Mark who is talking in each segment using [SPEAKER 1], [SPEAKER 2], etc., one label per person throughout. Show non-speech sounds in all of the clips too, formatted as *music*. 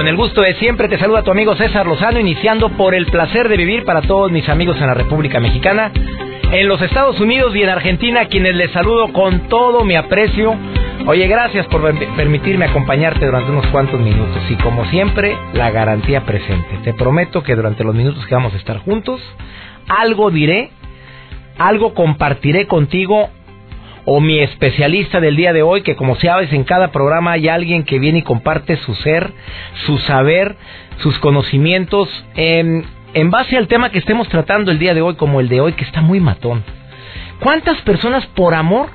[SPEAKER 1] Con el gusto de siempre te saluda tu amigo César Lozano, iniciando por el placer de vivir para todos mis amigos en la República Mexicana, en los Estados Unidos y en Argentina, quienes les saludo con todo mi aprecio. Oye, gracias por permitirme acompañarte durante unos cuantos minutos y como siempre, la garantía presente. Te prometo que durante los minutos que vamos a estar juntos, algo diré, algo compartiré contigo o mi especialista del día de hoy, que como sabes en cada programa hay alguien que viene y comparte su ser, su saber, sus conocimientos en, en base al tema que estemos tratando el día de hoy, como el de hoy, que está muy matón. ¿Cuántas personas por amor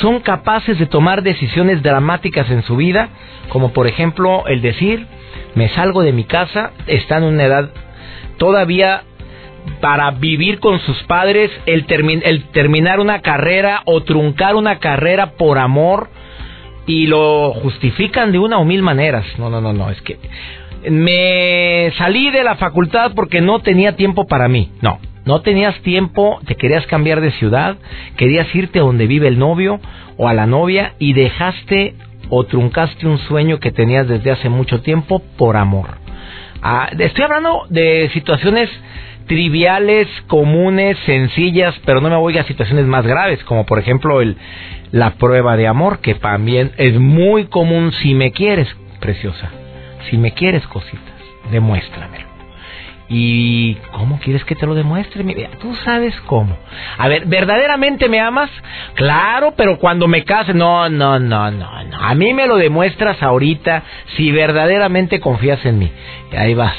[SPEAKER 1] son capaces de tomar decisiones dramáticas en su vida, como por ejemplo el decir, me salgo de mi casa, está en una edad todavía para vivir con sus padres, el, terminar una carrera o truncar una carrera por amor y lo justifican de una o mil maneras. No, no, no, no, es que me salí de la facultad porque no tenía tiempo para mí. No, no tenías tiempo, te querías cambiar de ciudad, querías irte a donde vive el novio o a la novia y dejaste o truncaste un sueño que tenías desde hace mucho tiempo por amor. Ah, estoy hablando de situaciones triviales, comunes, sencillas, pero no me voy a situaciones más graves, como por ejemplo el, la prueba de amor, que también es muy común si me quieres, preciosa, si me quieres cositas, demuéstramelo. ¿Y cómo quieres que te lo demuestre? Tú sabes cómo. A ver, ¿verdaderamente me amas? Claro, pero cuando me case, no, no, no, no, no. A mí me lo demuestras ahorita si verdaderamente confías en mí. Y ahí vas,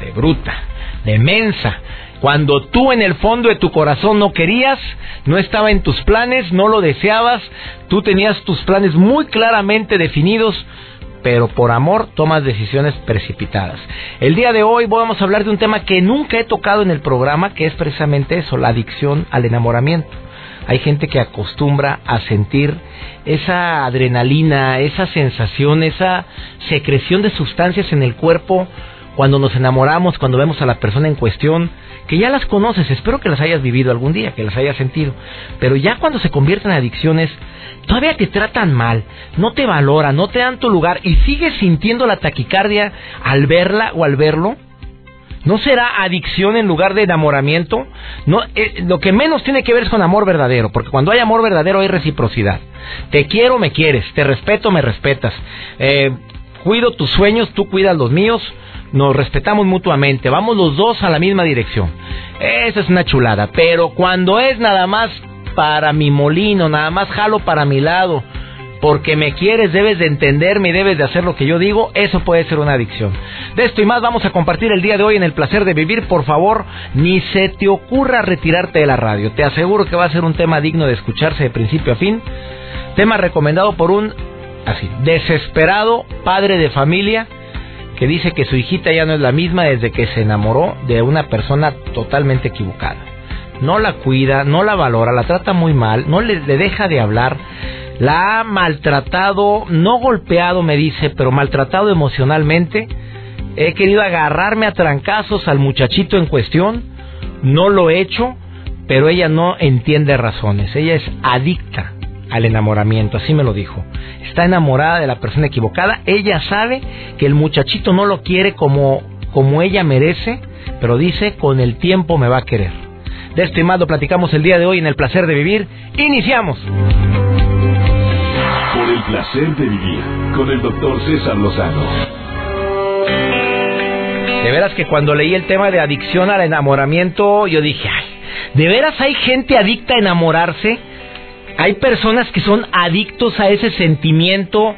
[SPEAKER 1] de bruta de mensa. Cuando tú en el fondo de tu corazón no querías, no estaba en tus planes, no lo deseabas, tú tenías tus planes muy claramente definidos, pero por amor tomas decisiones precipitadas. El día de hoy vamos a hablar de un tema que nunca he tocado en el programa, que es precisamente eso, la adicción al enamoramiento. Hay gente que acostumbra a sentir esa adrenalina, esa sensación, esa secreción de sustancias en el cuerpo cuando nos enamoramos, cuando vemos a la persona en cuestión, que ya las conoces, espero que las hayas vivido algún día, que las hayas sentido, pero ya cuando se convierten en adicciones, todavía te tratan mal, no te valoran, no te dan tu lugar y sigues sintiendo la taquicardia al verla o al verlo. ¿No será adicción en lugar de enamoramiento? No, eh, lo que menos tiene que ver es con amor verdadero, porque cuando hay amor verdadero hay reciprocidad. Te quiero, me quieres, te respeto, me respetas. Eh, cuido tus sueños, tú cuidas los míos nos respetamos mutuamente, vamos los dos a la misma dirección. Esa es una chulada, pero cuando es nada más para mi molino, nada más jalo para mi lado, porque me quieres, debes de entenderme y debes de hacer lo que yo digo, eso puede ser una adicción. De esto y más vamos a compartir el día de hoy en el placer de vivir. Por favor, ni se te ocurra retirarte de la radio. Te aseguro que va a ser un tema digno de escucharse de principio a fin. Tema recomendado por un así desesperado padre de familia que dice que su hijita ya no es la misma desde que se enamoró de una persona totalmente equivocada. No la cuida, no la valora, la trata muy mal, no le, deja de hablar, la ha maltratado, no golpeado me dice, pero maltratado emocionalmente. He querido agarrarme a trancazos al muchachito en cuestión, no lo he hecho, pero ella no entiende razones, ella es adicta al enamoramiento, así me lo dijo. Está enamorada de la persona equivocada, ella sabe que el muchachito no lo quiere como, como ella merece, pero dice, con el tiempo me va a querer. De este más lo platicamos el día de hoy en el placer de vivir. Iniciamos.
[SPEAKER 2] Por el placer de vivir con el doctor César Lozano.
[SPEAKER 1] De veras que cuando leí el tema de adicción al enamoramiento, yo dije, ay, ¿de veras hay gente adicta a enamorarse? Hay personas que son adictos a ese sentimiento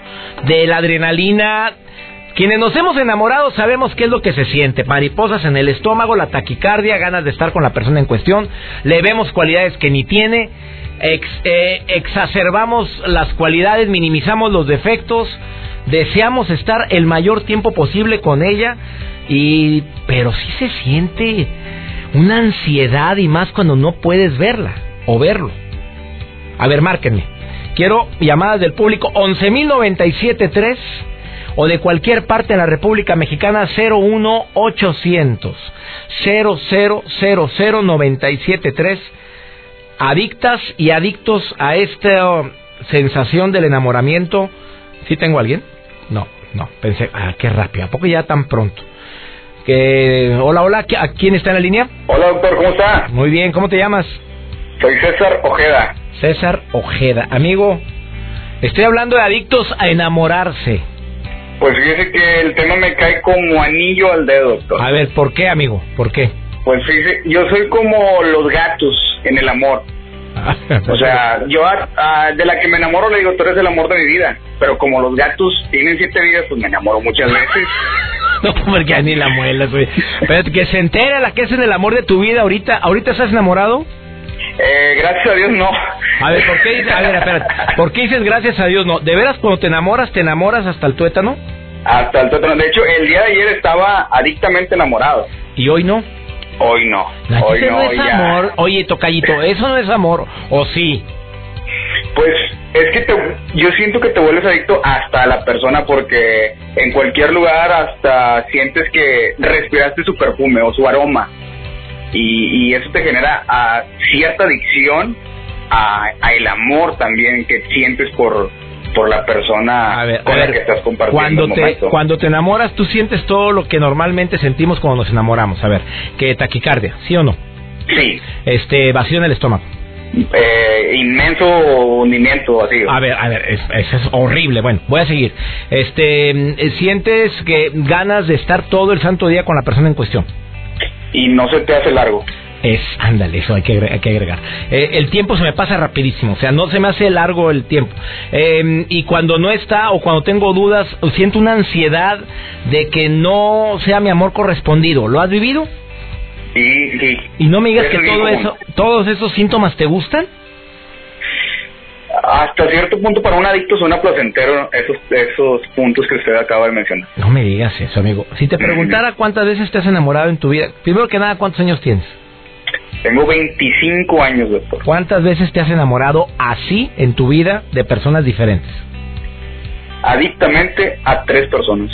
[SPEAKER 1] de la adrenalina Quienes nos hemos enamorado sabemos qué es lo que se siente. Mariposas en el estómago, la taquicardia, ganas de estar con la persona en cuestión. Le vemos cualidades que ni tiene. Eh, exacerbamos las cualidades, minimizamos los defectos. Deseamos estar el mayor tiempo posible con ella. Y, pero sí se siente una ansiedad y más cuando no puedes verla o verlo. A ver, márquenme. Quiero llamadas del público 11.097.3 o de cualquier parte de la República Mexicana 01800 0000973 adictas y adictos a esta sensación del enamoramiento. ¿Sí tengo a alguien? No, no, pensé, ah, qué rápido, ¿a poco ya tan pronto? Que, hola, hola, ¿a quién está en la línea?
[SPEAKER 3] Hola, doctor, ¿cómo está?
[SPEAKER 1] Muy bien, ¿cómo te llamas?
[SPEAKER 3] Soy César Ojeda.
[SPEAKER 1] César Ojeda. Amigo, estoy hablando de adictos a enamorarse.
[SPEAKER 3] Pues fíjese que el tema me cae como anillo al dedo, doctor.
[SPEAKER 1] A ver, ¿por qué, amigo? ¿Por qué?
[SPEAKER 3] Pues fíjese, yo soy como los gatos en el amor. *laughs* o sea, yo de la que me enamoro le digo, tú eres el amor de mi vida. Pero como los gatos tienen siete vidas, pues me enamoro muchas veces. *laughs*
[SPEAKER 1] no, porque ni la muela, güey. Pero que se entera la que es en el amor de tu vida ahorita. ¿Ahorita estás enamorado?
[SPEAKER 3] Eh, gracias a Dios no.
[SPEAKER 1] A ver, ¿por qué dices, a ver, espérate, ¿por qué dices gracias a Dios no? ¿De veras cuando te enamoras, te enamoras hasta el tuétano?
[SPEAKER 3] Hasta el tuétano. De hecho, el día de ayer estaba adictamente enamorado.
[SPEAKER 1] ¿Y hoy no?
[SPEAKER 3] Hoy no. hoy
[SPEAKER 1] no, es amor. Oye, tocallito, *laughs* eso no es amor. ¿O sí?
[SPEAKER 3] Pues es que te, yo siento que te vuelves adicto hasta a la persona porque en cualquier lugar hasta sientes que respiraste su perfume o su aroma y, eso te genera a cierta adicción a, el amor también que sientes por por la persona con la que estás compartiendo
[SPEAKER 1] cuando te cuando te enamoras tú sientes todo lo que normalmente sentimos cuando nos enamoramos a ver que taquicardia sí o no
[SPEAKER 3] sí.
[SPEAKER 1] Este vacío en el estómago.
[SPEAKER 3] Eh, inmenso hundimiento así.
[SPEAKER 1] A ver a ver eso es, horrible. Bueno voy a seguir. Este sientes que ganas de estar todo el santo día con la persona en cuestión
[SPEAKER 3] y no se te hace largo.
[SPEAKER 1] Es, ándale, eso hay que, que agregar. Eh, el tiempo se me pasa rapidísimo, o sea, no se me hace largo el tiempo. Em, y cuando no está o cuando tengo dudas, siento una ansiedad de que no sea mi amor correspondido. ¿Lo has vivido?
[SPEAKER 3] Sí, sí.
[SPEAKER 1] Y no me digas que todo eso, todos esos síntomas te gustan
[SPEAKER 3] hasta cierto punto para un adicto suena placentero esos, esos puntos que usted acaba de mencionar.
[SPEAKER 1] No me digas eso, amigo. Si te preguntara cuántas veces te has enamorado en tu vida, primero que nada, ¿cuántos años tienes?
[SPEAKER 3] Tengo 25 años, doctor.
[SPEAKER 1] ¿Cuántas veces te has enamorado así en tu vida de personas diferentes?
[SPEAKER 3] Adictamente a tres personas.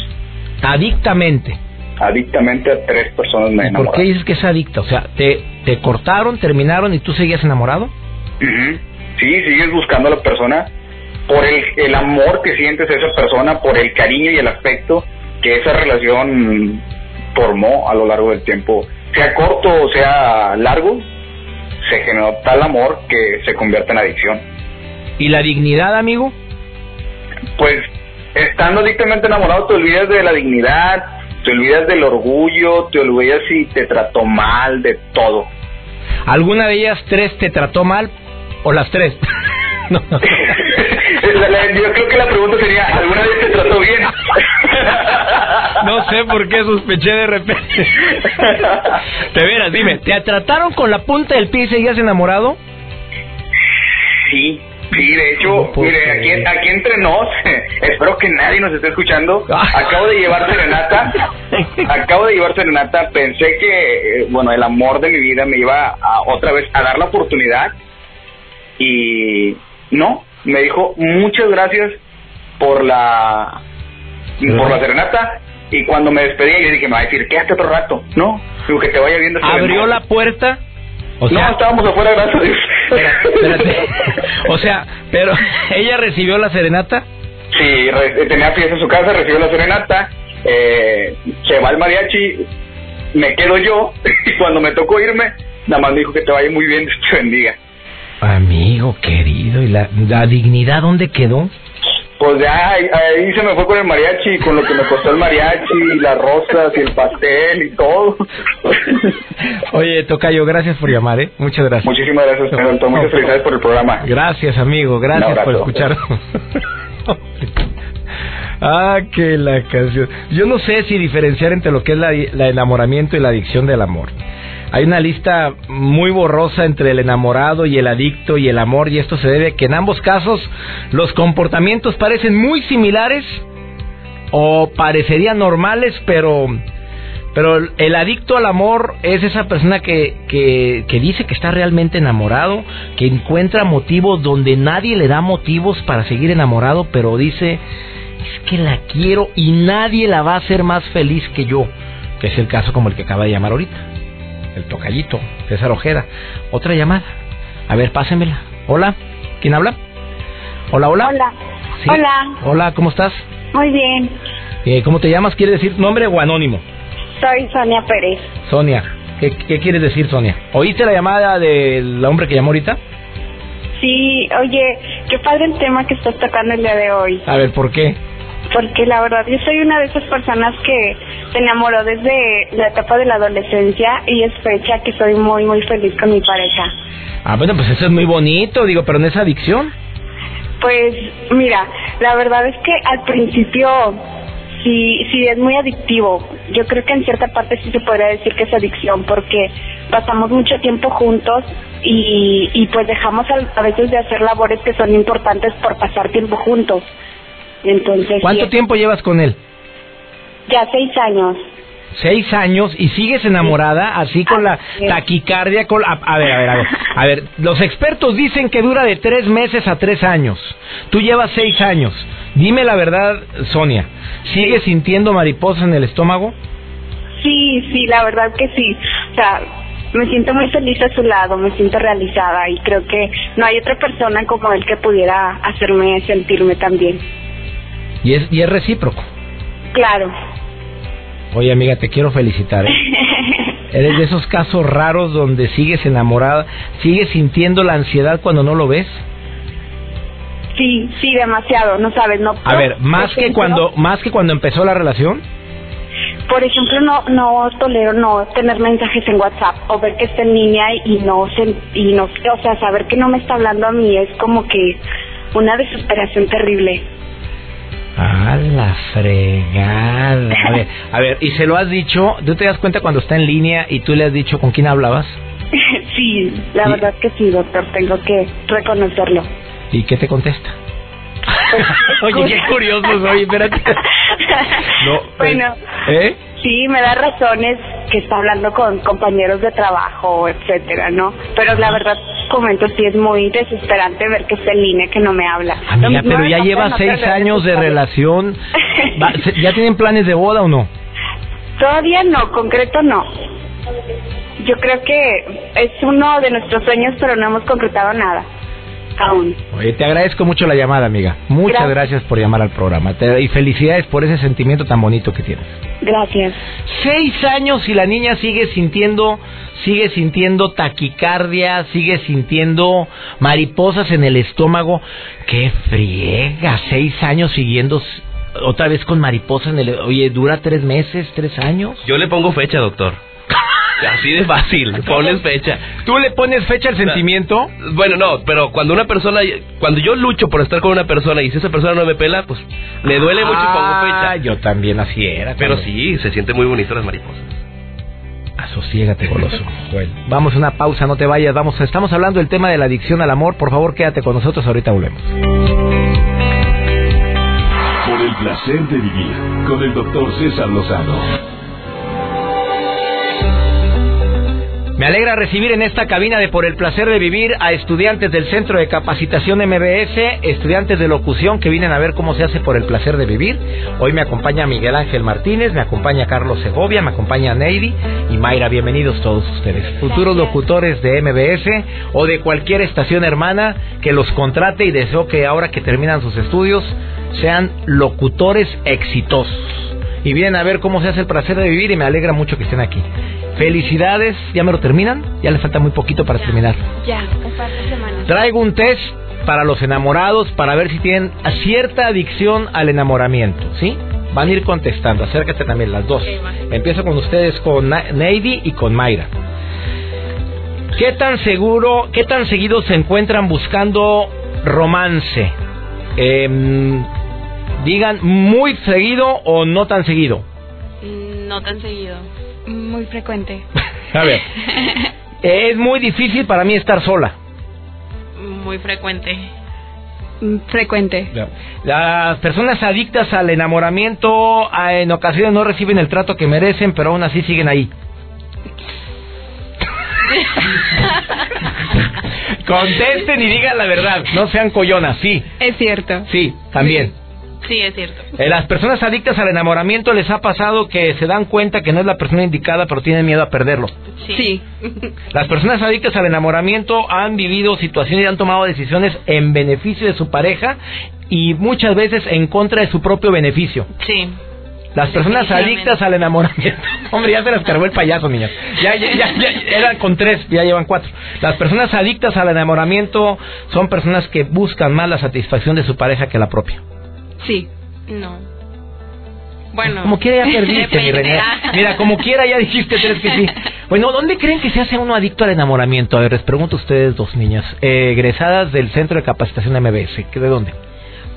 [SPEAKER 1] Adictamente.
[SPEAKER 3] Adictamente a tres personas me he
[SPEAKER 1] ¿Por qué dices que es adicta? O sea, ¿te, te cortaron, terminaron y tú seguías enamorado?
[SPEAKER 3] sí, sigues buscando a la persona por el, el amor que sientes a esa persona, por el cariño y el afecto que esa relación formó a lo largo del tiempo, sea corto o sea largo, se generó tal amor que se convierte en adicción.
[SPEAKER 1] ¿Y la dignidad, amigo?
[SPEAKER 3] Pues estando dictamente enamorado te olvidas de la dignidad, te olvidas del orgullo, te olvidas si te trató mal, de todo.
[SPEAKER 1] ¿Alguna de ellas tres te trató mal? ¿O las tres? *laughs*
[SPEAKER 3] no. *laughs* yo creo que la pregunta sería, ¿alguna vez te trató bien? *laughs*
[SPEAKER 1] no sé por qué sospeché de repente. *laughs* Te veras, dime, ¿te trataron con la punta del pie y seguías enamorado?
[SPEAKER 3] Sí, Sí, de hecho, mire, aquí, aquí entre nos, *laughs* espero que nadie nos esté escuchando. Acabo de llevar serenata, *laughs* acabo de llevar serenata. Pensé que, eh, bueno, el amor de mi vida me iba a, otra vez a dar la oportunidad y no, me dijo muchas gracias por la por la serenata y cuando me despedí yo dije me va a decir quédate otro rato no digo que te vaya viendo
[SPEAKER 1] abrió la puerta
[SPEAKER 3] o sea, no estábamos afuera gracias a Dios.
[SPEAKER 1] espérate. *laughs* o sea pero ella recibió la serenata
[SPEAKER 3] sí tenía fiesta en su casa recibió la serenata eh, se va el mariachi me quedo yo *laughs* y cuando me tocó irme nada más me dijo que te vaya muy bien Dios te bendiga.
[SPEAKER 1] Amigo querido, ¿y la, dignidad dónde quedó?
[SPEAKER 3] Pues ya ahí, se me fue con el mariachi, con lo que me costó el mariachi, y las rosas, y el pastel, y todo. *laughs*
[SPEAKER 1] Oye, Tocayo, gracias por llamar, ¿eh? Muchas gracias.
[SPEAKER 3] Muchísimas gracias, señor. Muchas felicidades por el programa.
[SPEAKER 1] Gracias, amigo. Gracias por escuchar. *laughs* ah, que la canción. Yo no sé si diferenciar entre lo que es la, la enamoramiento y la adicción del amor. Hay una lista muy borrosa entre el enamorado y el adicto y el amor y esto se debe a que en ambos casos los comportamientos parecen muy similares o parecerían normales, pero pero el adicto al amor es esa persona que, que, que, dice que está realmente enamorado, que encuentra motivos donde nadie le da motivos para seguir enamorado, pero dice, es que la quiero y nadie la va a hacer más feliz que yo, que es el caso como el que acaba de llamar ahorita, el tocallito, César Ojeda. Otra llamada. A ver, pásenmela. Hola, ¿quién habla? Hola, hola.
[SPEAKER 4] Hola. Hola.
[SPEAKER 1] Hola, ¿cómo estás?
[SPEAKER 4] Muy bien.
[SPEAKER 1] Eh, ¿Cómo te llamas? ¿Quiere decir nombre o anónimo?
[SPEAKER 4] Soy Sonia Pérez.
[SPEAKER 1] Sonia, ¿qué, ¿qué, quieres decir, Sonia? ¿Oíste la llamada del hombre que llamó ahorita?
[SPEAKER 4] Sí, oye, qué padre el tema que estás tocando el día de hoy.
[SPEAKER 1] A ver, ¿por qué?
[SPEAKER 4] Porque la verdad, yo soy una de esas personas que se enamoró desde la etapa de la adolescencia y es fecha que soy muy, muy feliz con mi pareja.
[SPEAKER 1] Ah, bueno, pues eso es muy bonito, digo, pero no es adicción.
[SPEAKER 4] Pues mira, la verdad es que al principio sí, sí es muy adictivo. Yo creo que en cierta parte sí se podría decir que es adicción porque pasamos mucho tiempo juntos y, y pues dejamos a, a veces de hacer labores que son importantes por pasar tiempo juntos. Entonces.
[SPEAKER 1] ¿Cuánto tiempo llevas con él?
[SPEAKER 4] Ya seis años.
[SPEAKER 1] Seis años y sigues enamorada, así con la taquicardia. Con, a, a ver, a ver, a ver. A ver, *laughs* los expertos dicen que dura de tres meses a tres años. Tú llevas seis años. Dime la verdad, Sonia. ¿Sigues sintiendo mariposas en el estómago?
[SPEAKER 4] Sí, sí, la verdad que sí. O sea, me siento muy feliz a su lado, me siento realizada y creo que no hay otra persona como él que pudiera hacerme sentirme tan bien.
[SPEAKER 1] Y es, y es recíproco.
[SPEAKER 4] Claro.
[SPEAKER 1] Oye, amiga, te quiero felicitar. ¿eh? *laughs* Eres de esos casos raros donde sigues enamorada, sigues sintiendo la ansiedad cuando no lo ves.
[SPEAKER 4] Sí, sí, demasiado, no sabes, no.
[SPEAKER 1] A ver, más que cuando más que cuando empezó la relación.
[SPEAKER 4] Por ejemplo, no no tolero no tener mensajes en WhatsApp o ver que está en línea y no se, y no, o sea, saber que no me está hablando a mí es como que una desesperación terrible.
[SPEAKER 1] A la fregada. A ver, a ver, ¿y se lo has dicho? ¿Tú te das cuenta cuando está en línea y tú le has dicho con quién hablabas? *laughs*
[SPEAKER 4] sí, la
[SPEAKER 1] Y-
[SPEAKER 4] verdad que sí, doctor, tengo que reconocerlo.
[SPEAKER 1] ¿Y qué te contesta?
[SPEAKER 4] Pues, *laughs*
[SPEAKER 1] Oye, qué curioso soy, espérate. *laughs* No,
[SPEAKER 4] bueno,
[SPEAKER 1] ¿Eh?
[SPEAKER 4] sí, me da razones que está hablando con compañeros de trabajo, etcétera, ¿no? Pero la verdad, comento, sí es muy desesperante ver que está en línea, que no me habla.
[SPEAKER 1] Amiga, pero ya lleva seis años de relación. *laughs* ¿Ya tienen planes de boda o no?
[SPEAKER 4] Todavía no, concreto no. Yo creo que es uno de nuestros sueños, pero no hemos concretado nada. Aún.
[SPEAKER 1] Oye, te agradezco mucho la llamada, amiga. Muchas gracias,
[SPEAKER 4] Gracias.
[SPEAKER 1] por llamar al programa. Te- y felicidades por ese sentimiento tan bonito que tienes.
[SPEAKER 4] Gracias.
[SPEAKER 1] Seis años y la niña sigue sintiendo, sigue sintiendo taquicardia, sigue sintiendo mariposas en el estómago. ¡Qué friega! Seis años siguiendo otra vez con mariposas en el... Oye, ¿dura tres meses, tres años?
[SPEAKER 5] Yo le pongo fecha, doctor. Así de fácil, *laughs* ponles fecha.
[SPEAKER 1] ¿Tú le pones fecha al sentimiento?
[SPEAKER 5] Bueno, no, pero cuando una persona, cuando yo lucho por estar con una persona y si esa persona no me pela, pues me duele mucho y pongo
[SPEAKER 1] Ah,
[SPEAKER 5] fecha.
[SPEAKER 1] yo también así era.
[SPEAKER 5] Pero sí, se siente muy bonito las mariposas.
[SPEAKER 1] Asociégate, *laughs* goloso. Joel. Vamos a una pausa, no te vayas. Vamos, estamos hablando del tema de la adicción al amor. Por favor, quédate con nosotros. Ahorita volvemos.
[SPEAKER 2] Por el placer de vivir con el doctor César Lozano.
[SPEAKER 1] Alegra recibir en esta cabina de Por el placer de vivir a estudiantes del Centro de Capacitación MBS, estudiantes de locución que vienen a ver cómo se hace por el placer de vivir. Hoy me acompaña Miguel Ángel Martínez, me acompaña Carlos Segovia, me acompaña Neidy y Mayra. Bienvenidos todos ustedes. Futuros locutores de MBS o de cualquier estación hermana que los contrate y deseo que ahora que terminan sus estudios sean locutores exitosos. Y vienen a ver cómo se hace el placer de vivir y me alegra mucho que estén aquí. Felicidades, ¿ya me lo terminan? Ya le falta muy poquito para terminar.
[SPEAKER 4] Ya, un par de semanas.
[SPEAKER 1] Traigo un test para los enamorados para ver si tienen cierta adicción al enamoramiento, ¿sí? Van a ir contestando, acércate también las dos. Empiezo con ustedes, con Neidy y con Mayra. ¿Qué tan seguro, qué tan seguido se encuentran buscando romance? Em, Digan muy seguido o no tan seguido.
[SPEAKER 6] Mm, no tan seguido.
[SPEAKER 7] Muy frecuente. *laughs*
[SPEAKER 1] A ver. es muy difícil para mí estar sola.
[SPEAKER 6] Muy frecuente.
[SPEAKER 7] Mm, frecuente.
[SPEAKER 1] Las personas adictas al enamoramiento en ocasiones no reciben el trato que merecen, pero aún así siguen ahí. *laughs* Contesten y digan la verdad, no sean collonas, sí.
[SPEAKER 7] Es cierto.
[SPEAKER 1] Sí, también.
[SPEAKER 6] Sí, es cierto.
[SPEAKER 1] Eh, las personas adictas al enamoramiento les ha pasado que se dan cuenta que no es la persona indicada, pero tienen miedo a perderlo.
[SPEAKER 6] Sí. *laughs*
[SPEAKER 1] Las personas adictas al enamoramiento han vivido situaciones y han tomado decisiones en beneficio de su pareja y muchas veces en contra de su propio beneficio.
[SPEAKER 6] Sí.
[SPEAKER 1] Las personas adictas al enamoramiento. *laughs* Hombre, ya se las cargó el payaso, niñas. Ya, ya, ya, ya, eran con tres, ya llevan cuatro. Las personas adictas al enamoramiento son personas que buscan más la satisfacción de su pareja que la propia.
[SPEAKER 7] Sí.
[SPEAKER 6] No. Bueno.
[SPEAKER 1] Como quiera ya perdiste, mi. René. *laughs* Mira, como quiera ya dijiste tres que sí. Bueno, ¿dónde creen que se hace uno adicto al enamoramiento? A ver, les pregunto a ustedes dos niñas. Eh, egresadas del Centro de Capacitación MBS. ¿De dónde?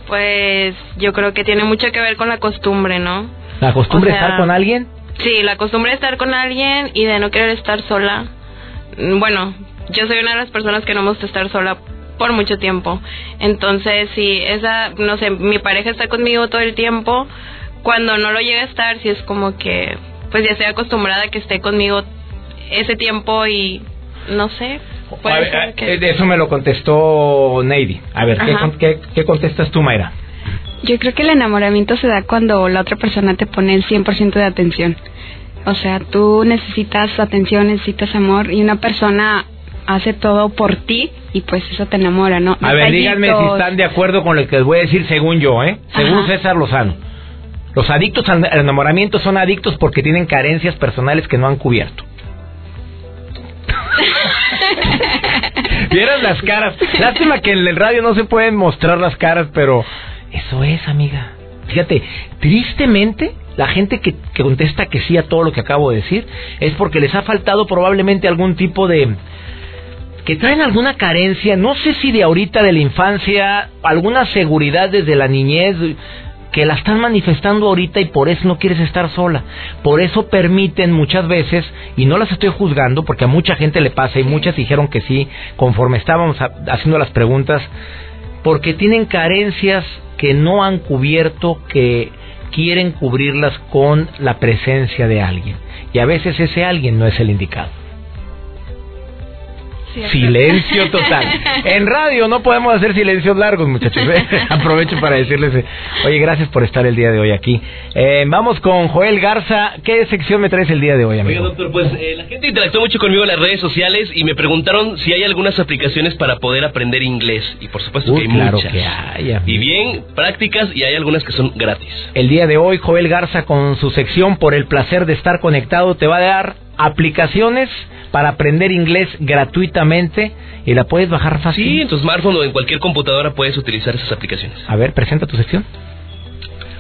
[SPEAKER 6] Pues yo creo que tiene mucho que ver con la costumbre, ¿no?
[SPEAKER 1] ¿La costumbre
[SPEAKER 6] O
[SPEAKER 1] de estar con alguien?
[SPEAKER 6] Sí, la costumbre de estar con alguien y de no querer estar sola. Bueno, yo soy una de las personas que no me gusta estar sola por mucho tiempo. Entonces, si esa, no sé, mi pareja está conmigo todo el tiempo, cuando no lo llega a estar, si es como que, pues ya estoy acostumbrada a que esté conmigo ese tiempo y no sé. puede
[SPEAKER 1] A ver,
[SPEAKER 6] ser que-
[SPEAKER 1] eh, de eso me lo contestó Neidy. A ver, ¿qué, qué, qué contestas tú, Mayra?
[SPEAKER 7] Yo creo que el enamoramiento se da cuando la otra persona te pone el 100% de atención. O sea, tú necesitas atención, necesitas amor y una persona hace todo por ti y pues eso te enamora, ¿no?
[SPEAKER 1] A ver, díganme si están de acuerdo con lo que les voy a decir según yo, ¿eh? Según
[SPEAKER 7] Ajá.
[SPEAKER 1] César Lozano. Los adictos al al enamoramiento son adictos porque tienen carencias personales que no han cubierto. *laughs* Vieran las caras. Lástima que en el radio no se pueden mostrar las caras, pero eso es, amiga. Fíjate, tristemente, la gente que, que contesta que sí a todo lo que acabo de decir es porque les ha faltado probablemente algún tipo de, que traen alguna carencia, no sé si de ahorita de la infancia, alguna seguridad desde la niñez, que la están manifestando ahorita y por eso no quieres estar sola. Por eso permiten muchas veces, y no las estoy juzgando porque a mucha gente le pasa y muchas dijeron que sí, conforme estábamos ha- haciendo las preguntas, porque tienen carencias que no han cubierto, que quieren cubrirlas con la presencia de alguien. Y a veces ese alguien no es el indicado. Silencio *laughs* total. En radio no podemos hacer silencios largos, muchachos. ¿eh? *laughs* Aprovecho para decirles, eh, oye, gracias por estar el día de hoy aquí. Eh, vamos con Joel Garza. ¿Qué sección me traes el día de hoy,
[SPEAKER 5] Oiga,
[SPEAKER 1] amigo?
[SPEAKER 5] doctor, pues eh, la gente interactuó mucho conmigo en las redes sociales y me preguntaron si hay algunas aplicaciones para poder aprender inglés. Y por supuesto
[SPEAKER 1] Uy,
[SPEAKER 5] que hay
[SPEAKER 1] claro
[SPEAKER 5] muchas.
[SPEAKER 1] que hay,
[SPEAKER 5] y bien prácticas y hay algunas que son gratis.
[SPEAKER 1] El día de hoy, Joel Garza, con su sección por el placer de estar conectado, te va a dar aplicaciones para aprender inglés gratuitamente y la puedes bajar fácil.
[SPEAKER 5] Sí, en tu smartphone o en cualquier computadora puedes utilizar esas aplicaciones.
[SPEAKER 1] A ver, presenta tu sección.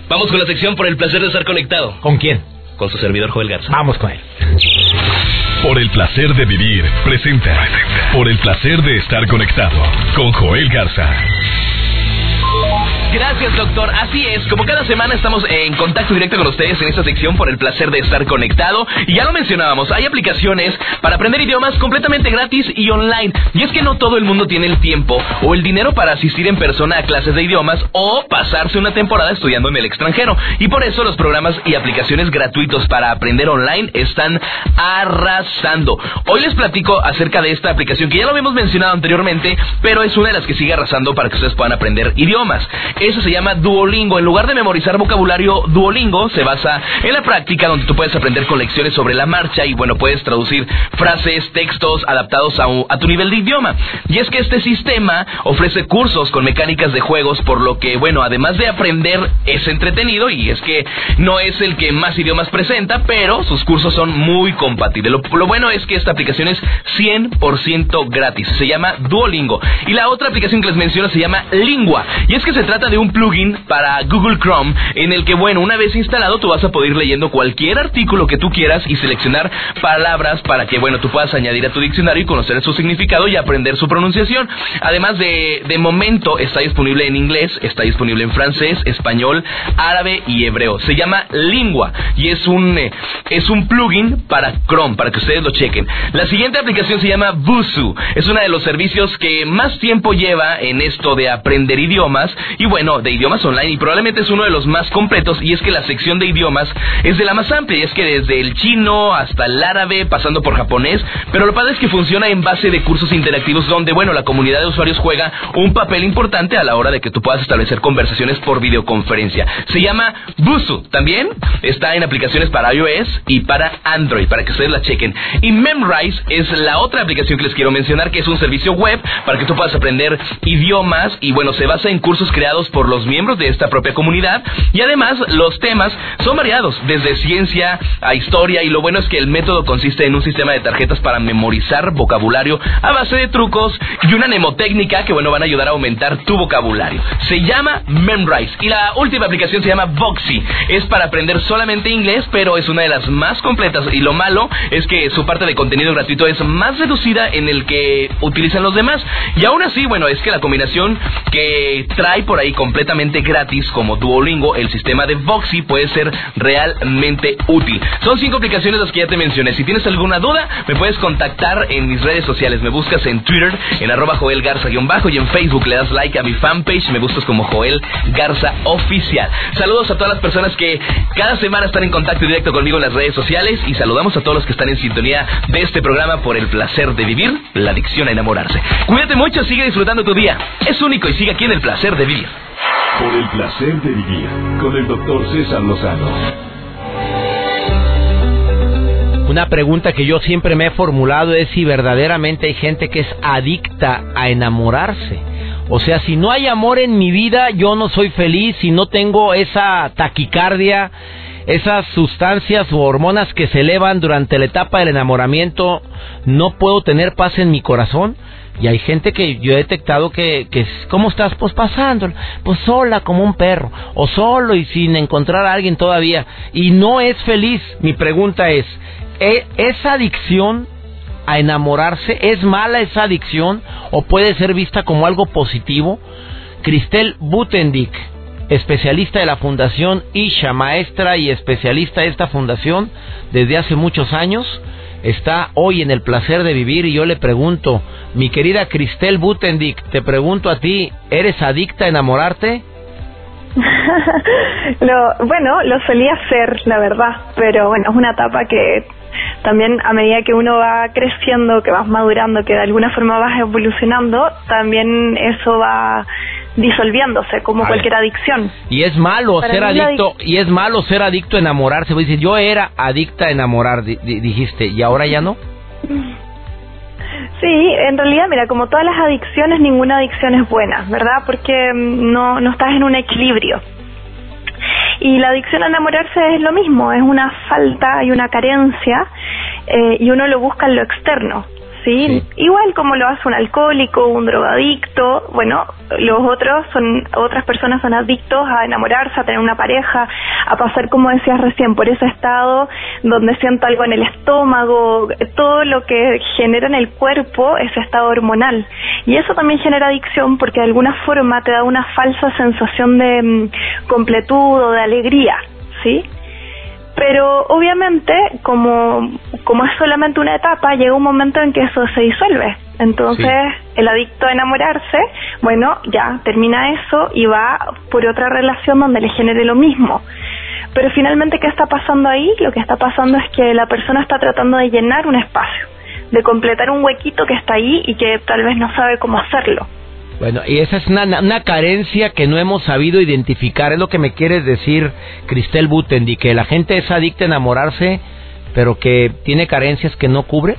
[SPEAKER 5] Vamos con la sección por el placer de estar conectado.
[SPEAKER 1] ¿Con quién?
[SPEAKER 5] Con su servidor Joel Garza.
[SPEAKER 1] Vamos con él.
[SPEAKER 2] Por el placer de vivir, presenta. Por el placer de estar conectado con Joel Garza.
[SPEAKER 8] Gracias, doctor. Así es, como cada semana estamos en contacto directo con ustedes en esta sección por el placer de estar conectado. Y ya lo mencionábamos, hay aplicaciones para aprender idiomas completamente gratis y online. Y es que no todo el mundo tiene el tiempo o el dinero para asistir en persona a clases de idiomas o pasarse una temporada estudiando en el extranjero. Y por eso los programas y aplicaciones gratuitos para aprender online están arrasando. Hoy les platico acerca de esta aplicación que ya lo habíamos mencionado anteriormente, pero es una de las que sigue arrasando para que ustedes puedan aprender idiomas. Eso se llama Duolingo. En lugar de memorizar vocabulario, Duolingo se basa en la práctica donde tú puedes aprender con lecciones sobre la marcha y bueno, puedes traducir frases, textos adaptados a, tu nivel de idioma. Y es que este sistema ofrece cursos con mecánicas de juegos, por lo que bueno, además de aprender, es entretenido y es que no es el que más idiomas presenta, pero sus cursos son muy compatibles. Lo, lo bueno es que esta aplicación es 100% gratis. Se llama Duolingo. Y la otra aplicación que les menciono se llama Lingua. Y es que se trata de un plugin para Google Chrome en el que, bueno, una vez instalado tú vas a poder ir leyendo cualquier artículo que tú quieras y seleccionar palabras para que, bueno, tú puedas añadir a tu diccionario y conocer su significado y aprender su pronunciación. Además de, de momento está disponible en inglés, está disponible en francés, español, árabe y hebreo. Se llama Lingua y es un, eh, es un plugin para Chrome, para que ustedes lo chequen. La siguiente aplicación se llama Busu. Es uno de los servicios que más tiempo lleva en esto de aprender idiomas y bueno, de idiomas online y probablemente es uno de los más completos y es que la sección de idiomas es de la más amplia y es que desde el chino hasta el árabe, pasando por japonés, pero lo padre es que funciona en base de cursos interactivos donde, bueno, la comunidad de usuarios juega un papel importante a la hora de que tú puedas establecer conversaciones por videoconferencia. Se llama Busu. También está en aplicaciones para iOS y para Android, para que ustedes la chequen. Y Memrise es la otra aplicación que les quiero mencionar, que es un servicio web para que tú puedas aprender idiomas y bueno, se basa en cursos creados por los miembros de esta propia comunidad y además los temas son variados, desde ciencia a historia y lo bueno es que el método consiste en un sistema de tarjetas para memorizar vocabulario a base de trucos y una mnemotécnica que bueno van a ayudar a aumentar tu vocabulario. Se llama Memrise y la última aplicación se llama Voxy. Es para aprender solamente inglés, pero es una de las más completas y lo malo es que su parte de contenido gratuito es más reducida en el que utilizan los demás. Y aún así, bueno, es que la combinación que trae por ahí completamente gratis como Duolingo, el sistema de Voxy puede ser realmente útil. Son cinco aplicaciones las que ya te mencioné. Si tienes alguna duda, me puedes contactar en mis redes sociales. Me buscas en Twitter, en arroba Joel Garza-bajo y en Facebook le das like a mi fanpage. Me buscas como Joel Garza Oficial. Saludos a todas las personas que cada semana están en contacto directo conmigo en las redes sociales y saludamos a todos los que están en sintonía de este programa por el placer de vivir, la adicción a enamorarse. Cuídate mucho, sigue disfrutando tu día. Es único y sigue aquí en el placer de vivir.
[SPEAKER 2] Por el placer de vivir con el doctor César Lozano.
[SPEAKER 1] Una pregunta que yo siempre me he formulado es si verdaderamente hay gente que es adicta a enamorarse. O sea, si no hay amor en mi vida, yo no soy feliz, si no tengo esa taquicardia, esas sustancias o hormonas que se elevan durante la etapa del enamoramiento, no puedo tener paz en mi corazón. Y hay gente que yo he detectado que, que ¿cómo estás? Pues pasando, pues sola como un perro, o solo y sin encontrar a alguien todavía, y no es feliz. Mi pregunta es, ¿e- ¿esa adicción a enamorarse es mala esa adicción o puede ser vista como algo positivo? Cristel Butendik, especialista de la Fundación Isha, maestra y especialista de esta fundación desde hace muchos años, está hoy en el placer de vivir y yo le pregunto, mi querida Cristel Butendik, te pregunto a ti, ¿eres adicta a enamorarte? *laughs*
[SPEAKER 9] lo, bueno, lo solía hacer, la verdad, pero bueno, es una etapa que también a medida que uno va creciendo, que vas madurando, que de alguna forma vas evolucionando, también eso va disolviéndose como cualquier adicción.
[SPEAKER 1] Y es malo
[SPEAKER 9] Para
[SPEAKER 1] ser adicto, y es malo ser adicto a enamorarse. Yo era adicta a enamorar, di- di- dijiste, y ahora ya no.
[SPEAKER 9] Sí, en realidad, mira, como todas las adicciones, ninguna adicción es buena, ¿verdad? Porque mm, no, no estás en un equilibrio. Y la adicción a enamorarse es lo mismo, es una falta y una carencia, eh, y uno lo busca en lo externo, ¿sí? Igual como lo hace un alcohólico, un drogadicto, bueno, los otros son, otras personas son adictos a enamorarse, a tener una pareja, a pasar, como decías recién, por ese estado donde siento algo en el estómago, todo lo que genera en el cuerpo ese estado hormonal. Y eso también genera adicción porque de alguna forma te da una falsa sensación de mm, completud o de alegría, ¿sí? Pero obviamente, como, como es solamente una etapa, llega un momento en que eso se disuelve. Entonces, el adicto a enamorarse, bueno, ya termina eso y va por otra relación donde le genere lo mismo. Pero finalmente, ¿qué está pasando ahí? Lo que está pasando es que la persona está tratando de llenar un espacio, de completar un huequito que está ahí y que tal vez no sabe cómo hacerlo.
[SPEAKER 1] Bueno, y esa es una, una carencia que no hemos sabido identificar. Es lo que me quieres decir, Cristel Butendi, que la gente es adicta a enamorarse, pero que tiene carencias que no cubre.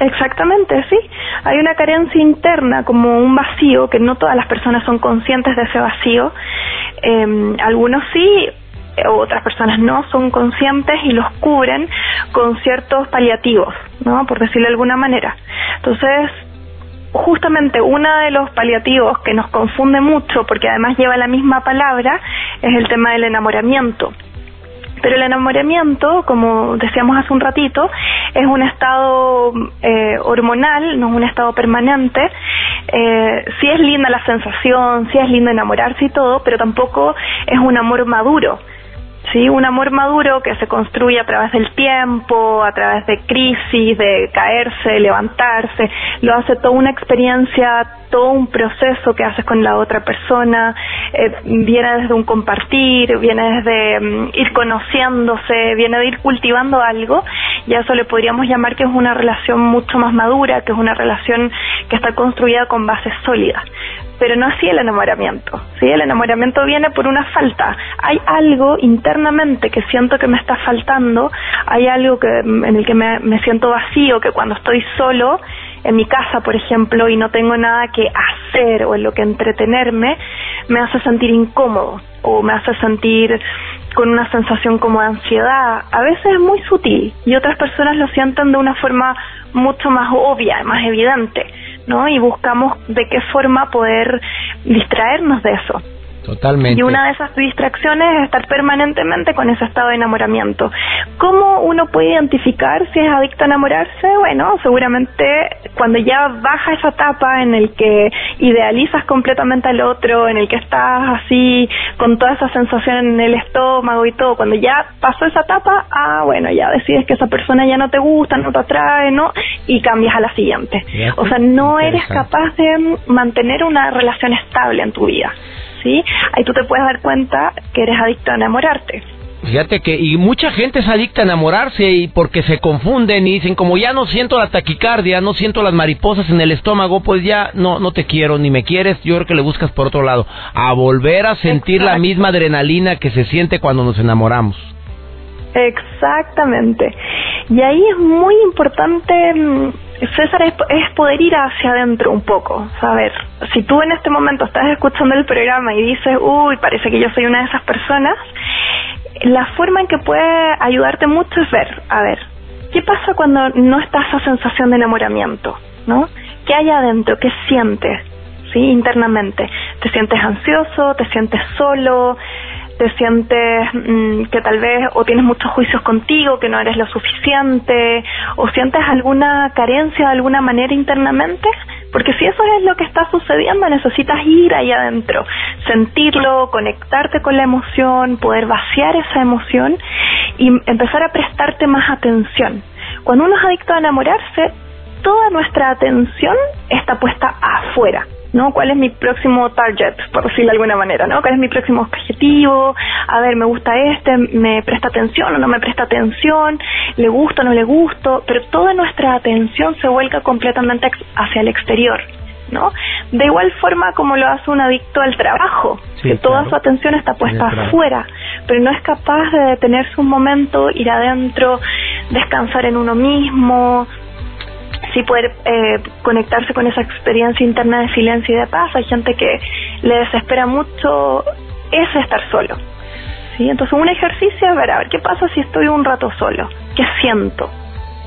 [SPEAKER 9] Exactamente, sí. Hay una carencia interna, como un vacío, que no todas las personas son conscientes de ese vacío. Eh, algunos sí, otras personas no son conscientes y los cubren con ciertos paliativos, ¿no? Por decirlo de alguna manera. Entonces, justamente uno de los paliativos que nos confunde mucho, porque además lleva la misma palabra, es el tema del enamoramiento. Pero el enamoramiento, como decíamos hace un ratito, es un estado eh, hormonal, no es un estado permanente. Eh, sí es linda la sensación, sí es lindo enamorarse y todo, pero tampoco es un amor maduro. ¿Sí? Un amor maduro que se construye a través del tiempo, a través de crisis, de caerse, levantarse, lo hace toda una experiencia, todo un proceso que haces con la otra persona, eh, viene desde un compartir, viene desde mm, ir conociéndose, viene de ir cultivando algo, y a eso le podríamos llamar que es una relación mucho más madura, que es una relación que está construida con bases sólidas pero no así el enamoramiento. ¿sí? El enamoramiento viene por una falta. Hay algo internamente que siento que me está faltando, hay algo que, en el que me siento vacío, que cuando estoy solo, en mi casa, por ejemplo, y no tengo nada que hacer o en lo que entretenerme, me hace sentir incómodo o me hace sentir con una sensación como de ansiedad. A veces es muy sutil y otras personas lo sienten de una forma mucho más obvia, más evidente. ¿no? Y buscamos de qué forma poder distraernos de eso.
[SPEAKER 1] Totalmente.
[SPEAKER 9] Y una de esas distracciones es estar permanentemente con ese estado de enamoramiento. ¿Cómo uno puede identificar si es adicto a enamorarse? Bueno, seguramente cuando ya baja esa etapa en el que idealizas completamente al otro, en el que estás así con toda esa sensación en el estómago y todo, cuando ya pasó esa etapa, ah, bueno, ya decides que esa persona ya no te gusta, no te atrae, ¿no? Y cambias a la siguiente. O sea, no eres capaz de mantener una relación estable en tu vida. ¿Sí? Ahí tú te puedes dar cuenta que eres adicto a enamorarte.
[SPEAKER 1] Fíjate que, y mucha gente es adicta a enamorarse y porque se confunden y dicen, como ya no siento la taquicardia, no siento las mariposas en el estómago, pues ya no, no te quiero ni me quieres, yo creo que le buscas por otro lado, a volver a sentir la misma adrenalina que se siente cuando nos enamoramos.
[SPEAKER 9] Exactamente. Y ahí es muy importante, mm, César, es, poder ir hacia adentro un poco, saber, si tú en este momento estás escuchando el programa y dices, uy, parece que yo soy una de esas personas, la forma en que puede ayudarte mucho es ver, a ver, ¿qué pasa cuando no está esa sensación de enamoramiento? ¿No? ¿Qué hay adentro? ¿Qué sientes? ¿Sí? Internamente. ¿Te sientes ansioso? ¿Te sientes solo? Te sientes mm, que tal vez o tienes muchos juicios contigo, que no eres lo suficiente, o sientes alguna carencia de alguna manera internamente, porque si eso es lo que está sucediendo, necesitas ir ahí adentro, sentirlo, conectarte con la emoción, poder vaciar esa emoción y empezar a prestarte más atención. Cuando uno es adicto a enamorarse, toda nuestra atención está puesta afuera ¿no? ¿Cuál es mi próximo target, por decirlo de alguna manera, ¿no? ¿Cuál es mi próximo objetivo? A ver, me gusta este, me presta atención o no me presta atención, le gusta o no le gusto, pero toda nuestra atención se vuelca completamente hacia el exterior, ¿no? De igual forma como lo hace un adicto al trabajo, que toda su atención está puesta afuera, pero no es capaz de detenerse un momento, ir adentro, descansar en uno mismo, sí poder eh, conectarse con esa experiencia interna de silencio y de paz. Hay gente que le desespera mucho ese estar solo. ¿sí? Entonces un ejercicio es ver, a ver, ¿qué pasa si estoy un rato solo? ¿Qué siento?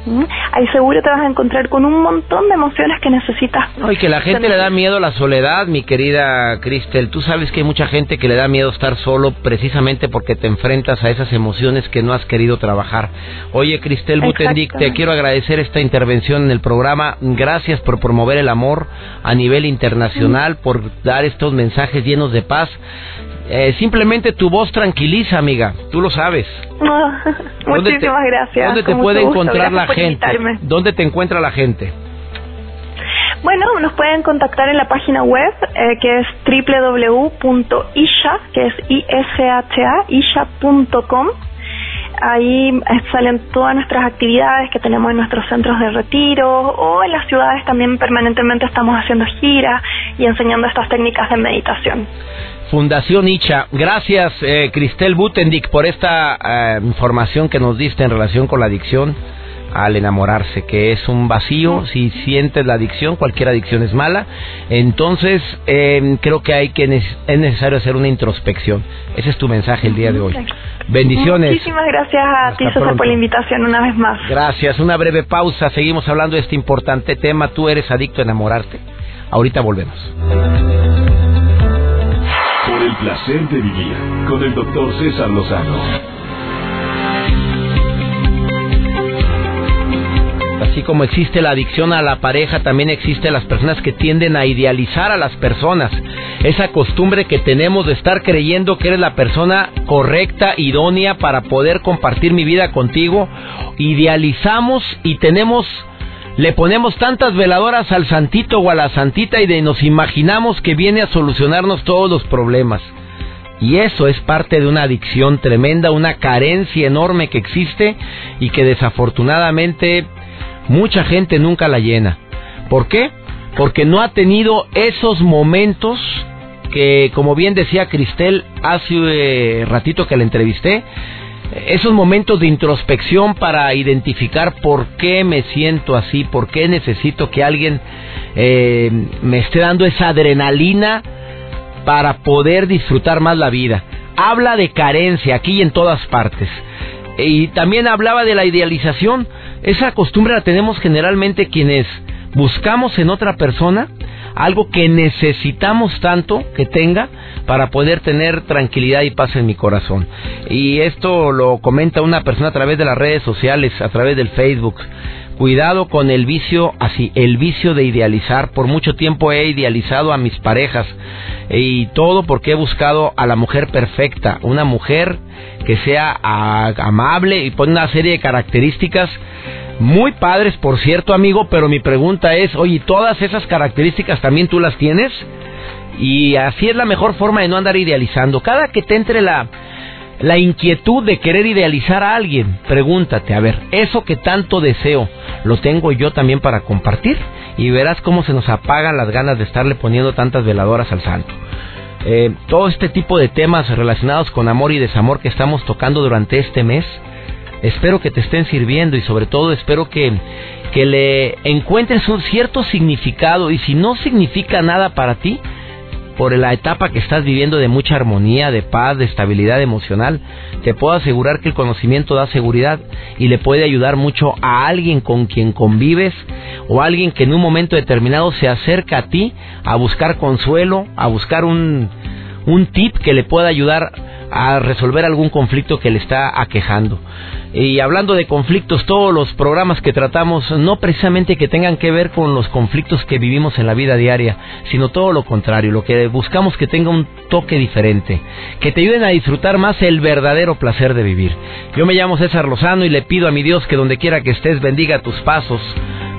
[SPEAKER 9] ¿Mm? Ahí seguro te vas a encontrar con un montón de emociones que necesitas.
[SPEAKER 1] No, y que la gente le da miedo a la soledad, mi querida Cristel. Tú sabes que hay mucha gente que le da miedo estar solo precisamente porque te enfrentas a esas emociones que no has querido trabajar. Oye, Cristel Butendik, te quiero agradecer esta intervención en el programa. Gracias por promover el amor a nivel internacional, por dar estos mensajes llenos de paz. Eh, simplemente tu voz tranquiliza, amiga. Tú lo sabes. *laughs*
[SPEAKER 9] muchísimas gracias.
[SPEAKER 1] ¿Dónde te puede encontrar la gente? ¿Dónde te encuentra la gente?
[SPEAKER 9] Bueno, nos pueden contactar en la página web eh, que es www.isha, que es I-S-H-A, isha.com. Ahí eh, salen todas nuestras actividades que tenemos en nuestros centros de retiro o en las ciudades también permanentemente estamos haciendo giras y enseñando estas técnicas de meditación.
[SPEAKER 1] Fundación Icha. Gracias, eh, Cristel Butendik, por esta eh, información que nos diste en relación con la adicción al enamorarse, que es un vacío. Si sientes la adicción, cualquier adicción es mala. Entonces, eh, creo que hay que es necesario hacer una introspección. Ese es tu mensaje el día de hoy. Bendiciones.
[SPEAKER 9] Muchísimas gracias a ti, César, por la invitación una vez más.
[SPEAKER 1] Gracias. Una breve pausa. Seguimos hablando de este importante tema. Tú eres adicto a enamorarte. Ahorita volvemos.
[SPEAKER 2] El placer de vivir con el doctor César Lozano.
[SPEAKER 1] Así como existe la adicción a la pareja, también existe las personas que tienden a idealizar a las personas. Esa costumbre que tenemos de estar creyendo que eres la persona correcta, idónea para poder compartir mi vida contigo. Idealizamos y tenemos le ponemos tantas veladoras al santito o a la santita y de nos imaginamos que viene a solucionarnos todos los problemas. Y eso es parte de una adicción tremenda, una carencia enorme que existe y que desafortunadamente mucha gente nunca la llena. ¿Por qué? Porque no ha tenido esos momentos que, como bien decía Cristel hace eh, ratito que la entrevisté, esos momentos de introspección para identificar por qué me siento así, por qué necesito que alguien eh, me esté dando esa adrenalina para poder disfrutar más la vida. Habla de carencia aquí y en todas partes. Y también hablaba de la idealización. Esa costumbre la tenemos generalmente quienes buscamos en otra persona algo que necesitamos tanto que tenga para poder tener tranquilidad y paz en mi corazón. Y esto lo comenta una persona a través de las redes sociales, a través del Facebook. Cuidado con el vicio, así, el vicio de idealizar. Por mucho tiempo he idealizado a mis parejas y todo porque he buscado a la mujer perfecta, una mujer que sea amable y pone una serie de características muy padres, por cierto, amigo, pero mi pregunta es, oye, ¿todas esas características también tú las tienes? Y así es la mejor forma de no andar idealizando. Cada que te entre la, la inquietud de querer idealizar a alguien, pregúntate, a ver, eso que tanto deseo, ¿lo tengo yo también para compartir? Y verás cómo se nos apagan las ganas de estarle poniendo tantas veladoras al santo. Eh, todo este tipo de temas relacionados con amor y desamor que estamos tocando durante este mes, espero que te estén sirviendo y sobre todo espero que, que le encuentres un cierto significado y si no significa nada para ti, por la etapa que estás viviendo de mucha armonía, de paz, de estabilidad emocional, te puedo asegurar que el conocimiento da seguridad y le puede ayudar mucho a alguien con quien convives o a alguien que en un momento determinado se acerca a ti a buscar consuelo, a buscar un, un tip que le pueda ayudar a resolver algún conflicto que le está aquejando. Y hablando de conflictos, todos los programas que tratamos no precisamente que tengan que ver con los conflictos que vivimos en la vida diaria, sino todo lo contrario, lo que buscamos que tenga un toque diferente, que te ayuden a disfrutar más el verdadero placer de vivir. Yo me llamo César Lozano y le pido a mi Dios que donde quiera que estés bendiga tus pasos,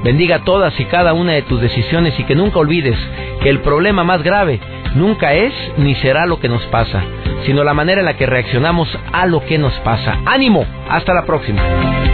[SPEAKER 1] bendiga todas y cada una de tus decisiones y que nunca olvides que el problema más grave nunca es ni será lo que nos pasa, sino la manera en la que reaccionamos a lo que nos pasa. ¡Ánimo! Hasta la próxima.